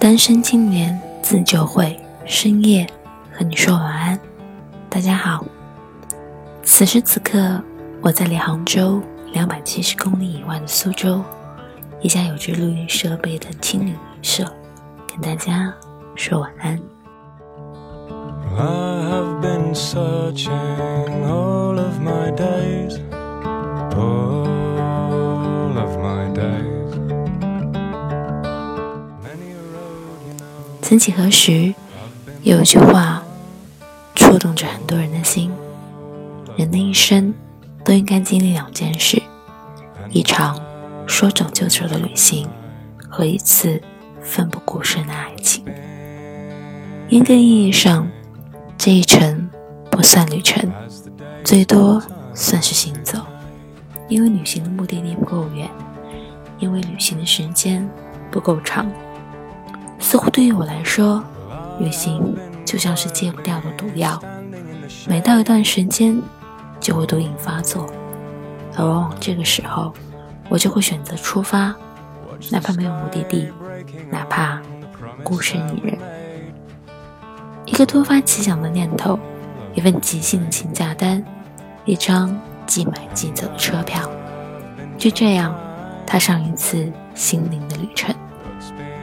单身青年自救会深夜和你说晚安。大家好，此时此刻我在离杭州两百七十公里以外的苏州一家有着录音设备的青旅社，跟大家说晚安。I have been searching all of my days, 曾几何时，有一句话触动着很多人的心：人的一生都应该经历两件事，一场说走就走的旅行，和一次奋不顾身的爱情。严格意义上，这一程不算旅程，最多算是行走，因为旅行的目的地不够远，因为旅行的时间不够长。似乎对于我来说，旅行就像是戒不掉的毒药，每到一段时间就会毒瘾发作，而往往这个时候，我就会选择出发，哪怕没有目的地，哪怕孤身一人。一个突发奇想的念头，一份即兴的请假单，一张即买即走的车票，就这样踏上一次心灵的旅程。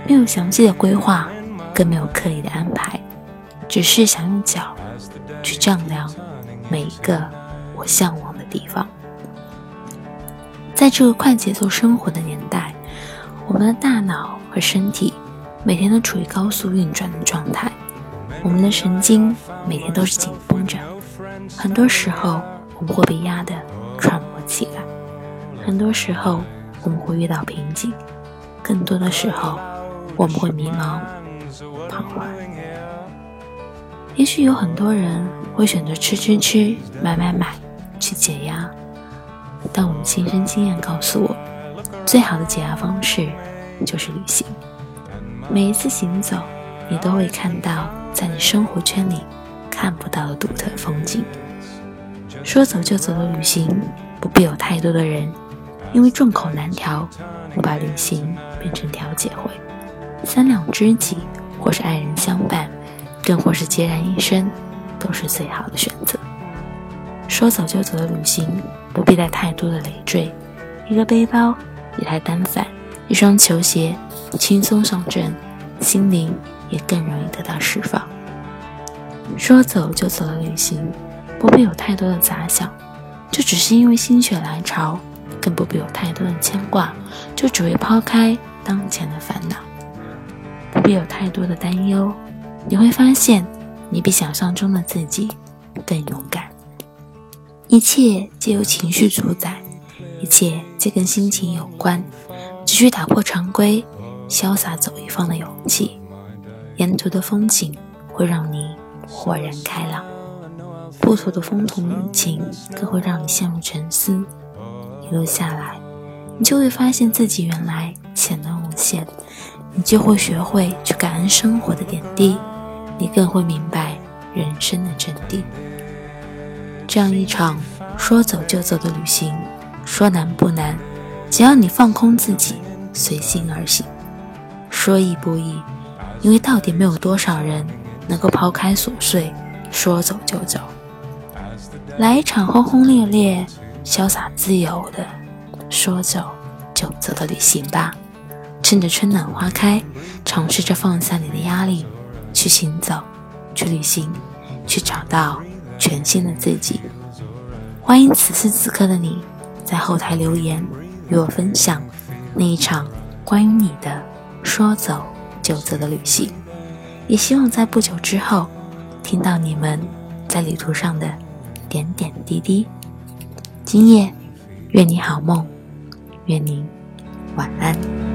没有详细的规划，更没有刻意的安排，只是想用脚去丈量每一个我向往的地方。在这个快节奏生活的年代，我们的大脑和身体每天都处于高速运转的状态，我们的神经每天都是紧绷着，很多时候我们会被压得喘不过气来，很多时候我们会遇到瓶颈，更多的时候。我们会迷茫、彷徨。也许有很多人会选择吃吃吃、买买买去解压，但我们亲身经验告诉我，最好的解压方式就是旅行。每一次行走，你都会看到在你生活圈里看不到的独特风景。说走就走的旅行，不必有太多的人，因为众口难调，我把旅行变成调解会。三两知己，或是爱人相伴，更或是孑然一身，都是最好的选择。说走就走的旅行，不必带太多的累赘，一个背包，一台单反，一双球鞋，轻松上阵，心灵也更容易得到释放。说走就走的旅行，不必有太多的杂想，就只是因为心血来潮；更不必有太多的牵挂，就只为抛开当前的烦恼。不必有太多的担忧，你会发现，你比想象中的自己更勇敢。一切皆由情绪主宰，一切皆跟心情有关。只需打破常规，潇洒走一方的勇气，沿途的风景会让你豁然开朗；不途的风同雨晴更会让你陷入沉思。一路下来，你就会发现自己原来潜能无限。你就会学会去感恩生活的点滴，你更会明白人生的真谛。这样一场说走就走的旅行，说难不难，只要你放空自己，随心而行。说易不易，因为到底没有多少人能够抛开琐碎，说走就走，来一场轰轰烈烈、潇洒自由的说走就走的旅行吧。趁着春暖花开，尝试着放下你的压力，去行走，去旅行，去找到全新的自己。欢迎此时此刻的你，在后台留言与我分享那一场关于你的说走就走的旅行。也希望在不久之后，听到你们在旅途上的点点滴滴。今夜，愿你好梦，愿您晚安。